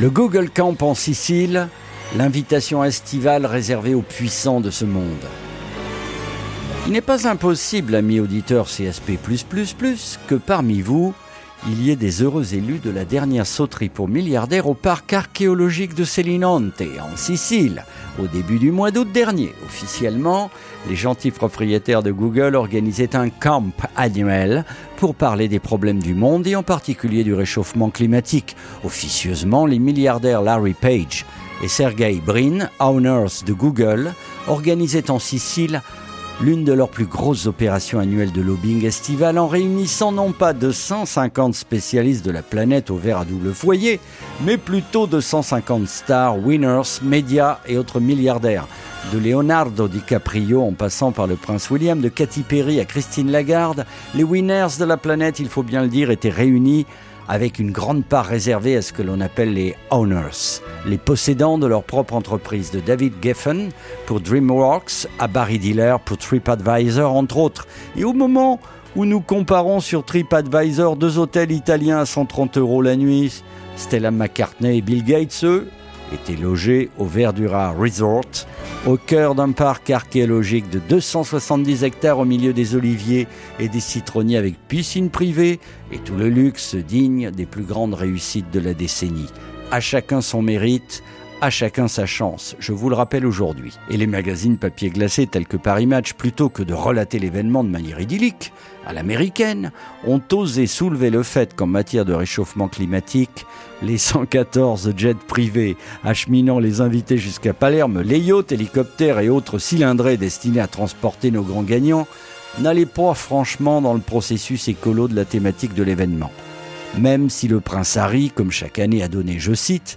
Le Google Camp en Sicile, l'invitation estivale réservée aux puissants de ce monde. Il n'est pas impossible, amis auditeurs CSP, que parmi vous, il y ait des heureux élus de la dernière sauterie pour milliardaires au parc archéologique de Selinonte, en Sicile, au début du mois d'août dernier. Officiellement, les gentils propriétaires de Google organisaient un camp annuel pour parler des problèmes du monde et en particulier du réchauffement climatique. Officieusement, les milliardaires Larry Page et Sergey Brin, owners de Google, organisaient en Sicile l'une de leurs plus grosses opérations annuelles de lobbying estival en réunissant non pas 250 spécialistes de la planète au verre à double foyer, mais plutôt 250 stars, winners, médias et autres milliardaires. De Leonardo DiCaprio en passant par le prince William, de Katy Perry à Christine Lagarde, les winners de la planète, il faut bien le dire, étaient réunis avec une grande part réservée à ce que l'on appelle les owners, les possédants de leur propre entreprise, de David Geffen pour DreamWorks à Barry Diller pour TripAdvisor, entre autres. Et au moment où nous comparons sur TripAdvisor deux hôtels italiens à 130 euros la nuit, Stella McCartney et Bill Gates, eux, étaient logés au Verdura Resort, au cœur d'un parc archéologique de 270 hectares au milieu des oliviers et des citronniers avec piscine privée et tout le luxe digne des plus grandes réussites de la décennie. À chacun son mérite, à chacun sa chance, je vous le rappelle aujourd'hui. Et les magazines papier glacé tels que Paris Match, plutôt que de relater l'événement de manière idyllique, à l'américaine, ont osé soulever le fait qu'en matière de réchauffement climatique, les 114 jets privés acheminant les invités jusqu'à Palerme, les yachts, hélicoptères et autres cylindrés destinés à transporter nos grands gagnants, n'allaient pas franchement dans le processus écolo de la thématique de l'événement. Même si le prince Harry, comme chaque année, a donné, je cite,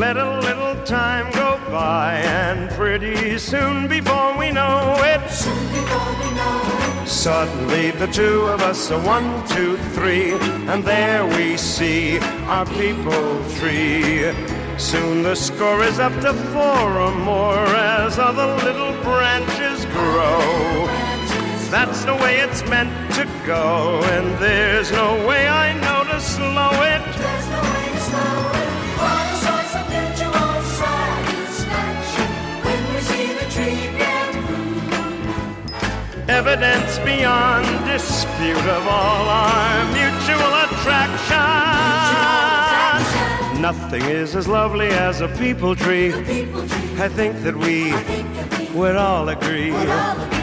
Let a little time go by, and pretty soon before we know it, soon before we know it, suddenly the two of us are one, two, three, and there we see our people tree. Soon the score is up to four or more as other little branches grow. That's the way it's meant to go, and there's no way I know to slow it. Evidence beyond dispute of all our mutual attraction. Nothing is as lovely as a people tree. People tree. I think that we, think that we would all agree. Would all agree.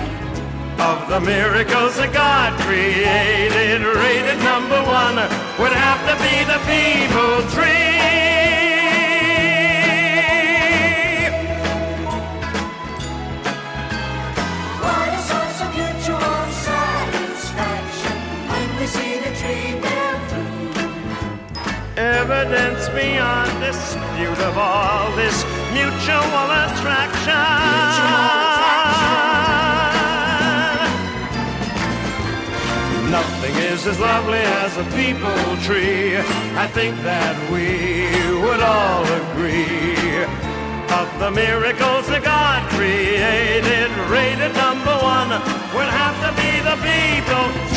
Of the miracles that God created, rated number one would have to be the people tree. Evidence beyond dispute of all this mutual attraction. Nothing is as lovely as a people tree. I think that we would all agree of the miracles that God created. Rated number one would have to be the people